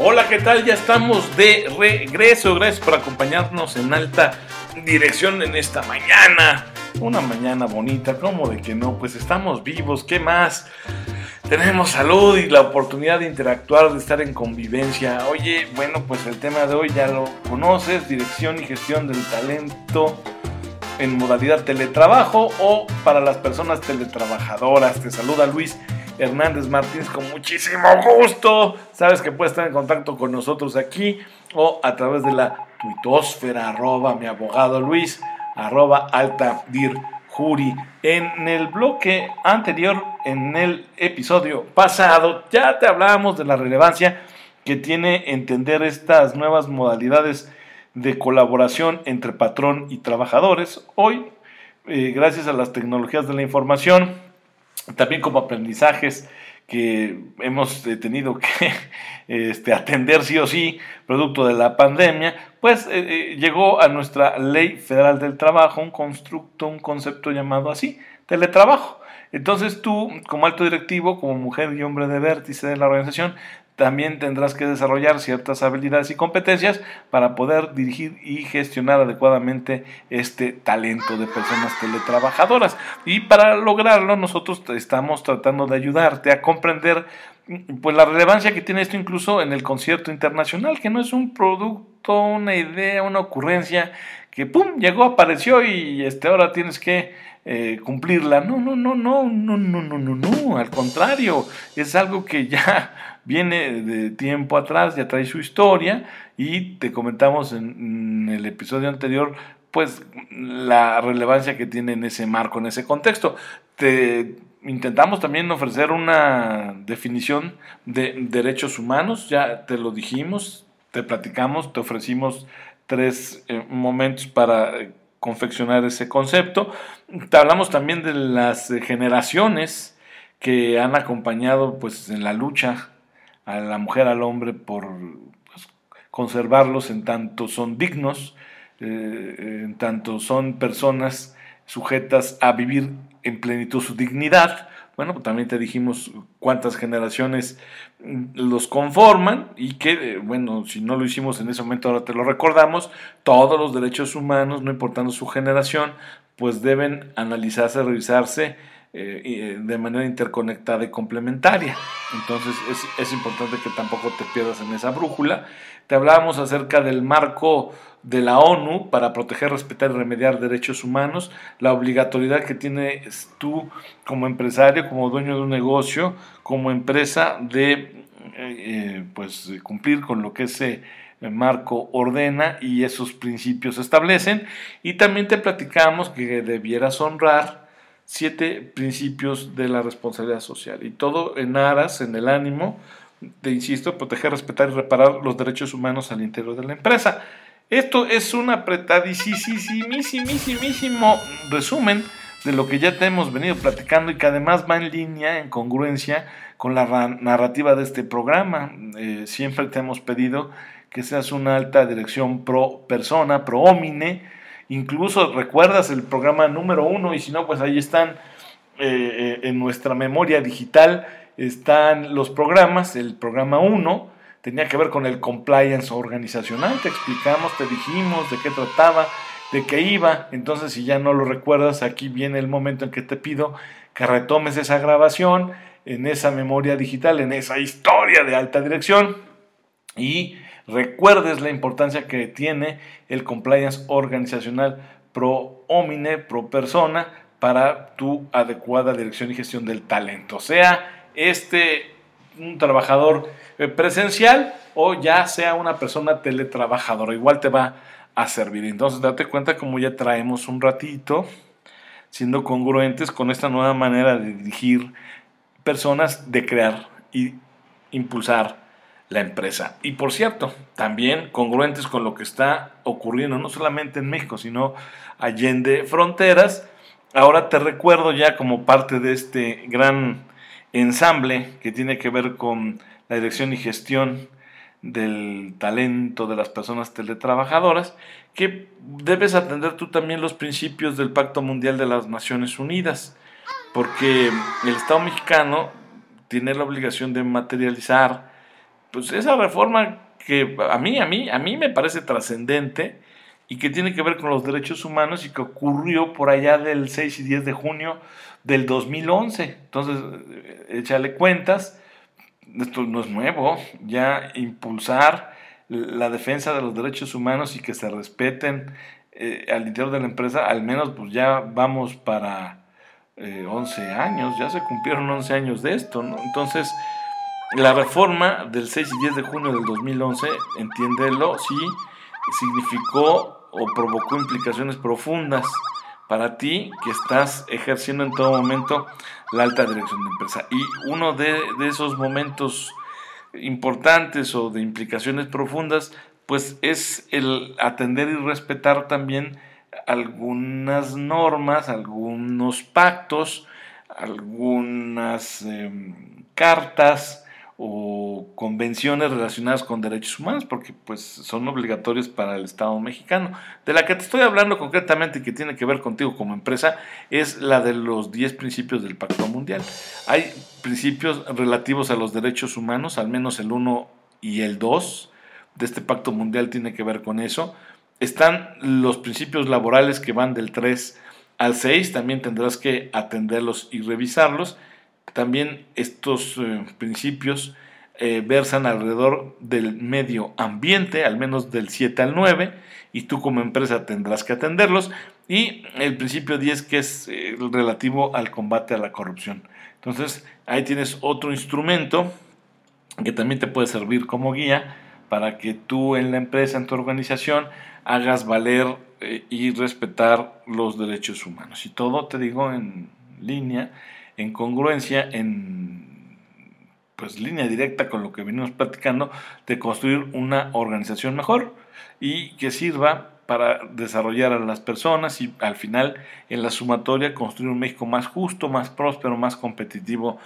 Hola, ¿qué tal? Ya estamos de regreso. Gracias por acompañarnos en alta dirección en esta mañana. Una mañana bonita, ¿cómo de que no? Pues estamos vivos, ¿qué más? Tenemos salud y la oportunidad de interactuar, de estar en convivencia. Oye, bueno, pues el tema de hoy ya lo conoces, dirección y gestión del talento en modalidad teletrabajo o para las personas teletrabajadoras. Te saluda Luis Hernández Martínez con muchísimo gusto. Sabes que puedes estar en contacto con nosotros aquí o a través de la tuitosfera arroba mi abogado Luis arroba alta dir juri. En el bloque anterior, en el episodio pasado, ya te hablábamos de la relevancia que tiene entender estas nuevas modalidades de colaboración entre patrón y trabajadores. Hoy, eh, gracias a las tecnologías de la información, también como aprendizajes que hemos eh, tenido que este, atender sí o sí, producto de la pandemia, pues eh, eh, llegó a nuestra ley federal del trabajo un constructo, un concepto llamado así, teletrabajo. Entonces tú, como alto directivo, como mujer y hombre de vértice de la organización, también tendrás que desarrollar ciertas habilidades y competencias para poder dirigir y gestionar adecuadamente este talento de personas teletrabajadoras. Y para lograrlo nosotros estamos tratando de ayudarte a comprender pues la relevancia que tiene esto incluso en el concierto internacional, que no es un producto, una idea, una ocurrencia que pum, llegó, apareció y este ahora tienes que eh, cumplirla. No, no, no, no, no, no, no, no, no, al contrario, es algo que ya viene de tiempo atrás, ya trae su historia y te comentamos en, el episodio anterior pues la relevancia que tiene en ese marco, en ese contexto. Te intentamos también ofrecer una definición de derechos humanos, ya te lo dijimos, te platicamos, te ofrecimos tres eh, momentos para confeccionar ese concepto. Te hablamos también de las generaciones que han acompañado pues en la lucha a la mujer, al hombre, por pues, conservarlos en tanto son dignos, eh, en tanto son personas sujetas a vivir en plenitud su dignidad. Bueno, también te dijimos cuántas generaciones mm, los conforman y que, eh, bueno, si no lo hicimos en ese momento, ahora te lo recordamos, todos los derechos humanos, no importando su generación, pues deben analizarse, revisarse eh, eh, de manera interconectada y complementaria. Entonces es, importante que tampoco te pierdas en esa brújula. Te hablábamos acerca del marco de la ONU para proteger, respetar y remediar derechos humanos, la obligatoriedad que tienes tú como empresario, como dueño de un negocio, como empresa de eh, pues cumplir con lo que ese marco ordena y esos principios establecen. Y también te platicamos que debieras honrar siete principios de la responsabilidad social. Y todo en aras, en el ánimo de, insisto, proteger, respetar y reparar los derechos humanos al interior de la empresa. Esto es un apretadísimo resumen de lo que ya te hemos venido platicando y que además va en línea, en congruencia con la narrativa de este programa. Eh, siempre te hemos pedido que seas una alta dirección pro persona, pro homine, Incluso recuerdas el programa número uno y si no, pues ahí están eh, eh, en nuestra memoria digital, están los programas. El programa uno tenía que ver con el compliance organizacional. Te explicamos, te dijimos de qué trataba, de qué iba. Entonces, si ya no lo recuerdas, aquí viene el momento en que te pido que retomes esa grabación en esa memoria digital, en esa historia de alta dirección y recuerdes la importancia que tiene el compliance organizacional pro homine, pro persona, para tu adecuada dirección y gestión del talento. Sea este un trabajador eh, presencial o ya sea una persona teletrabajadora, igual te va a servir. Entonces date cuenta como ya traemos un ratito siendo congruentes con esta nueva manera de dirigir personas, de crear y impulsar la empresa. Y por cierto, también congruentes con lo que está ocurriendo, no solamente en México, sino allende fronteras. Ahora te recuerdo ya como parte de este gran ensamble que tiene que ver con la dirección y gestión del talento de las personas teletrabajadoras, que debes atender tú también los principios del Pacto Mundial de las Naciones Unidas, porque el Estado mexicano tiene la obligación de materializar pues esa reforma que a mí, a mí, a mí me parece trascendente y que tiene que ver con los derechos humanos y que ocurrió por allá del 6 y 10 de junio del 2011. Entonces, eh, échale cuentas, esto no es nuevo, ya impulsar la defensa de los derechos humanos y que se respeten eh, al interior de la empresa, al menos pues ya vamos para 11 eh, años, ya se cumplieron 11 años de esto, ¿no? Entonces, la reforma del 6 y 10 de junio del 2011, entiéndelo, sí, significó o provocó implicaciones profundas para ti que estás ejerciendo en todo momento la alta dirección de empresa. Y uno de, esos momentos importantes o de implicaciones profundas, pues es el atender y respetar también algunas normas, algunos pactos, algunas em, cartas o convenciones relacionadas con derechos humanos, porque pues son obligatorios para el Estado mexicano. De la que te estoy hablando concretamente y que tiene que ver contigo como empresa es la de los 10 principios del Pacto Mundial. Hay principios relativos a los derechos humanos, al menos el 1 y el 2 de este Pacto Mundial tiene que ver con eso. Están los principios laborales que van del 3 al 6, también tendrás que atenderlos y revisarlos también estos eh, principios eh, versan alrededor del medio ambiente, al menos del 7 al 9, y tú como empresa tendrás que atenderlos. Y el principio 10 que es eh, relativo al combate a la corrupción. Entonces ahí tienes otro instrumento que también te puede servir como guía para que tú en la empresa, en tu organización, hagas valer y respetar los derechos humanos. Y todo, te digo, en línea en congruencia, en pues línea directa con lo que venimos platicando, de construir una organización mejor y que sirva para desarrollar a las personas y al final en la sumatoria construir un México más justo, más próspero, más competitivo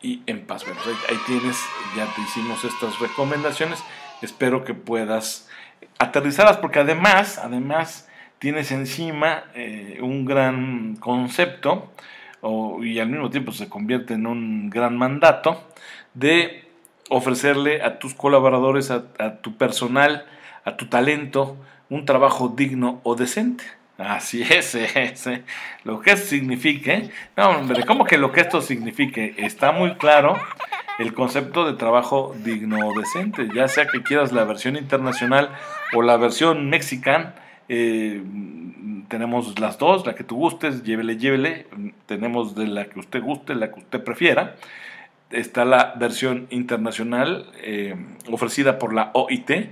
y en paz. Bueno, ahí, tienes, ya te hicimos estas recomendaciones, espero que puedas aterrizarlas porque además, además tienes encima eh, un gran concepto y al mismo tiempo se convierte en un gran mandato de ofrecerle a tus colaboradores, a, tu personal, a tu talento, un trabajo digno o decente. Así es, ese, lo que eso signifique. No, hombre, ¿cómo que lo que esto signifique? Está muy claro el concepto de trabajo digno o decente, ya sea que quieras la versión internacional o la versión mexicana. Eh, tenemos las dos, la que tú gustes, llévele, llévele. Tenemos de la que usted guste, la que usted prefiera. Está la versión internacional eh, ofrecida por la OIT,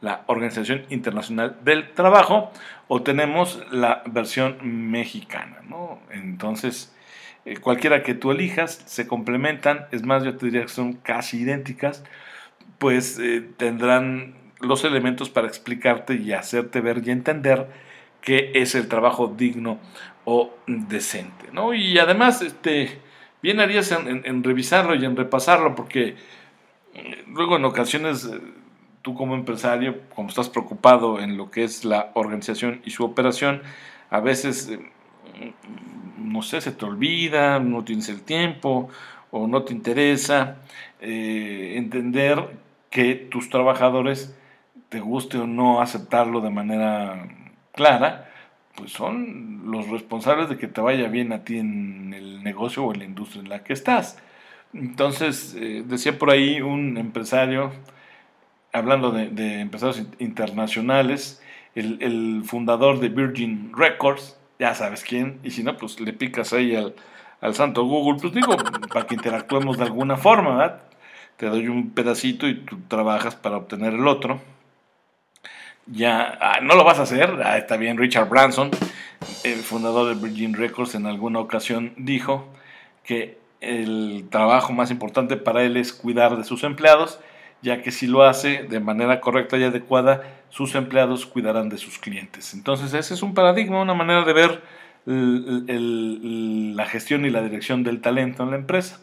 la Organización Internacional del Trabajo, o tenemos la versión mexicana. ¿no? Entonces, eh, cualquiera que tú elijas, se complementan, es más, yo te diría que son casi idénticas, pues tendrán los elementos para explicarte y hacerte ver y entender qué es el trabajo digno o decente. ¿no? Y además, este, bien harías en, revisarlo y en repasarlo, porque eh, luego en ocasiones eh, tú como empresario, como estás preocupado en lo que es la organización y su operación, a veces, eh, no sé, se te olvida, no tienes el tiempo o no te interesa entender que tus trabajadores te guste o no aceptarlo de manera clara, pues son los responsables de que te vaya bien a ti en el negocio o en la industria en la que estás. Entonces, eh, decía por ahí un empresario, hablando de, empresarios internacionales, el, fundador de Virgin Records, ya sabes quién, y si no, pues le picas ahí al, al santo Google, pues digo, para que interactuemos de alguna forma, ¿verdad? Te doy un pedacito y tú trabajas para obtener el otro ya ah, no lo vas a hacer, ah, está bien, Richard Branson, el fundador de Virgin Records, en alguna ocasión dijo que el trabajo más importante para él es cuidar de sus empleados, ya que si lo hace de manera correcta y adecuada, sus empleados cuidarán de sus clientes. Entonces ese es un paradigma, una manera de ver la gestión y la dirección del talento en la empresa.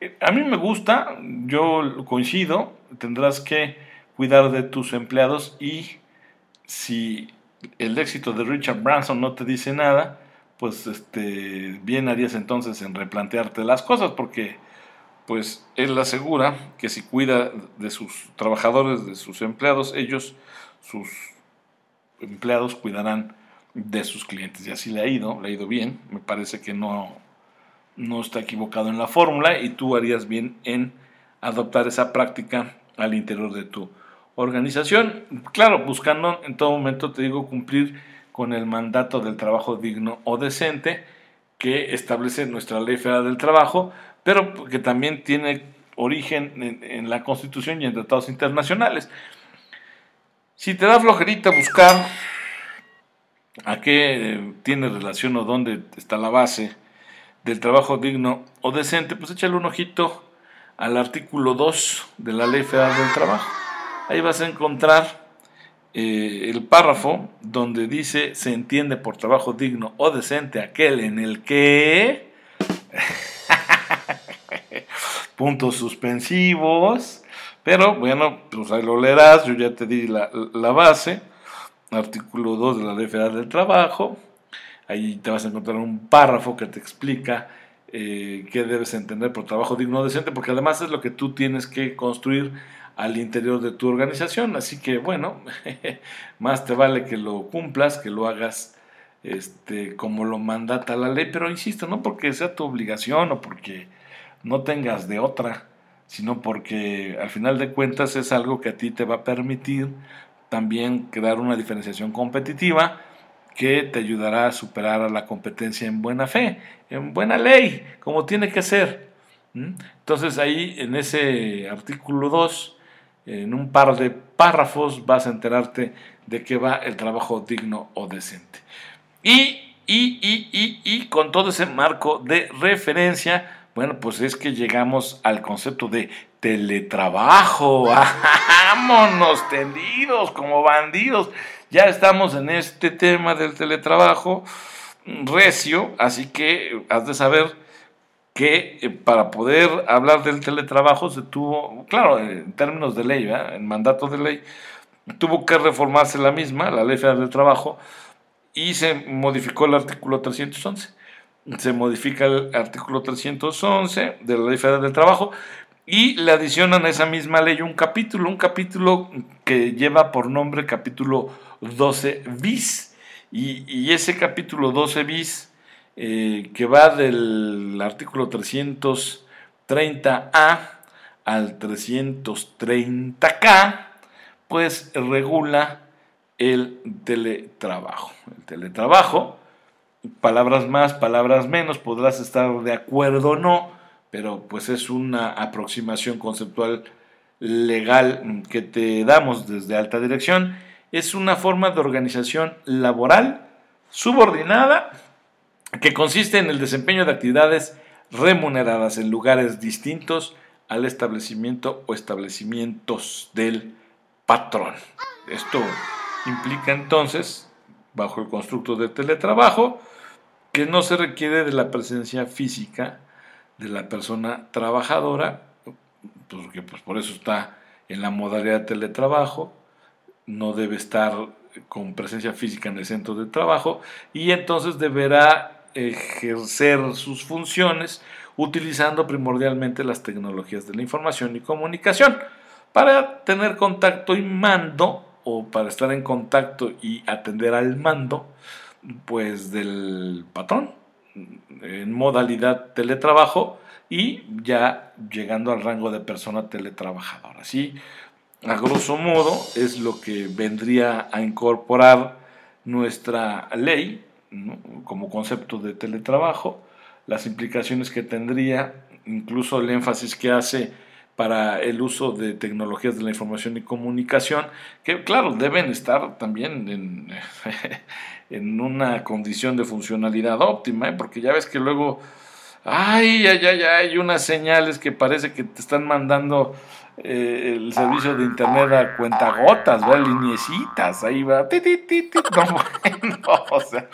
Eh, a mí me gusta, yo coincido, tendrás que cuidar de tus empleados y si el éxito de Richard Branson no te dice nada, pues este, bien harías entonces en replantearte las cosas, porque pues él asegura que si cuida de sus trabajadores, de sus empleados, ellos, sus empleados cuidarán de sus clientes. Y así le ha ido, le ha ido bien. Me parece que no, no está equivocado en la fórmula y tú harías bien en adoptar esa práctica al interior de tu organización. Claro, buscando en todo momento, te digo, cumplir con el mandato del trabajo digno o decente que establece nuestra ley federal del trabajo, pero que también tiene origen en, la Constitución y en tratados internacionales. Si te da flojerita buscar a qué tiene relación o dónde está la base del trabajo digno o decente, pues échale un ojito al artículo 2 de la Ley Federal del Trabajo. Ahí vas a encontrar eh, el párrafo donde dice se entiende por trabajo digno o decente aquel en el que puntos suspensivos pero bueno pues ahí lo leerás yo ya te di la, la base. Artículo 2 de la ley federal del trabajo. Ahí te vas a encontrar un párrafo que te explica eh, qué debes entender por trabajo digno o decente porque además es lo que tú tienes que construir al interior de tu organización. Así que bueno, más te vale que lo cumplas, que lo hagas este, como lo mandata la ley, pero insisto, no porque sea tu obligación o porque no tengas de otra, sino porque al final de cuentas es algo que a ti te va a permitir también crear una diferenciación competitiva que te ayudará a superar a la competencia en buena fe, en buena ley, como tiene que ser. Entonces ahí en ese artículo 2 en un par de párrafos vas a enterarte de qué va el trabajo digno o decente. Y, y, y, y, y con todo ese marco de referencia, bueno, pues es que llegamos al concepto de teletrabajo. Vámonos tendidos como bandidos. Ya estamos en este tema del teletrabajo recio, así que has de saber que eh, para poder hablar del teletrabajo se tuvo, claro, en términos de ley, en mandato de ley, tuvo que reformarse la misma, la Ley Federal del Trabajo, y se modificó el artículo 311. Se modifica el artículo 311 de la Ley Federal del Trabajo y le adicionan a esa misma ley un capítulo, un capítulo que lleva por nombre capítulo 12 bis. Y, y ese capítulo 12 bis eh, que va del artículo 330A al 330K, pues regula el teletrabajo. El teletrabajo, palabras más, palabras menos, podrás estar de acuerdo o no, pero pues es una aproximación conceptual legal que te damos desde alta dirección. Es una forma de organización laboral subordinada que consiste en el desempeño de actividades remuneradas en lugares distintos al establecimiento o establecimientos del patrón. Esto implica entonces, bajo el constructo de teletrabajo, que no se requiere de la presencia física de la persona trabajadora, porque pues por eso está en la modalidad de teletrabajo, no debe estar con presencia física en el centro de trabajo y entonces deberá ejercer sus funciones utilizando primordialmente las tecnologías de la información y comunicación para tener contacto y mando o para estar en contacto y atender al mando pues del patrón en modalidad teletrabajo y ya llegando al rango de persona teletrabajadora. Así, a grosso modo, es lo que vendría a incorporar nuestra ley como concepto de teletrabajo, las implicaciones que tendría, incluso el énfasis que hace para el uso de tecnologías de la información y comunicación, que claro, deben estar también en, en una condición de funcionalidad óptima, ¿eh? porque ya ves que luego, ay, ay, ay, hay unas señales que parece que te están mandando eh, el servicio de internet a cuentagotas, ¿verdad? Liniecitas, ahí va, o sea,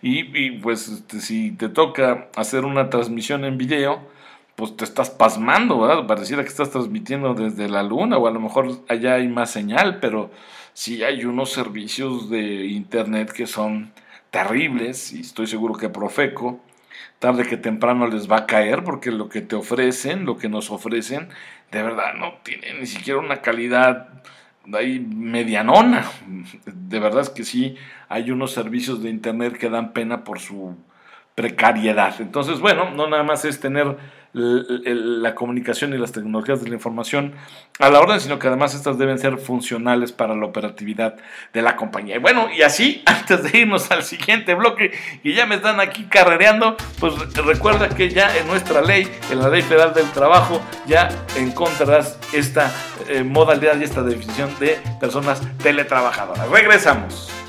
y, pues este, si te toca hacer una transmisión en video, pues te estás pasmando, ¿verdad? Pareciera que estás transmitiendo desde la luna o a lo mejor allá hay más señal, pero sí hay unos servicios de internet que son terribles y estoy seguro que Profeco tarde que temprano les va a caer porque lo que te ofrecen, lo que nos ofrecen, de verdad no tiene ni siquiera una calidad ahí medianona. De verdad es que sí, hay unos servicios de Internet que dan pena por su precariedad. Entonces, bueno, no nada más es tener la comunicación y las tecnologías de la información a la orden, sino que además estas deben ser funcionales para la operatividad de la compañía. Y bueno, y así, antes de irnos al siguiente bloque, y ya me están aquí carrereando, pues recuerda que ya en nuestra ley, en la Ley Federal del Trabajo, ya encontrarás esta eh, modalidad y esta definición de personas teletrabajadoras. Regresamos.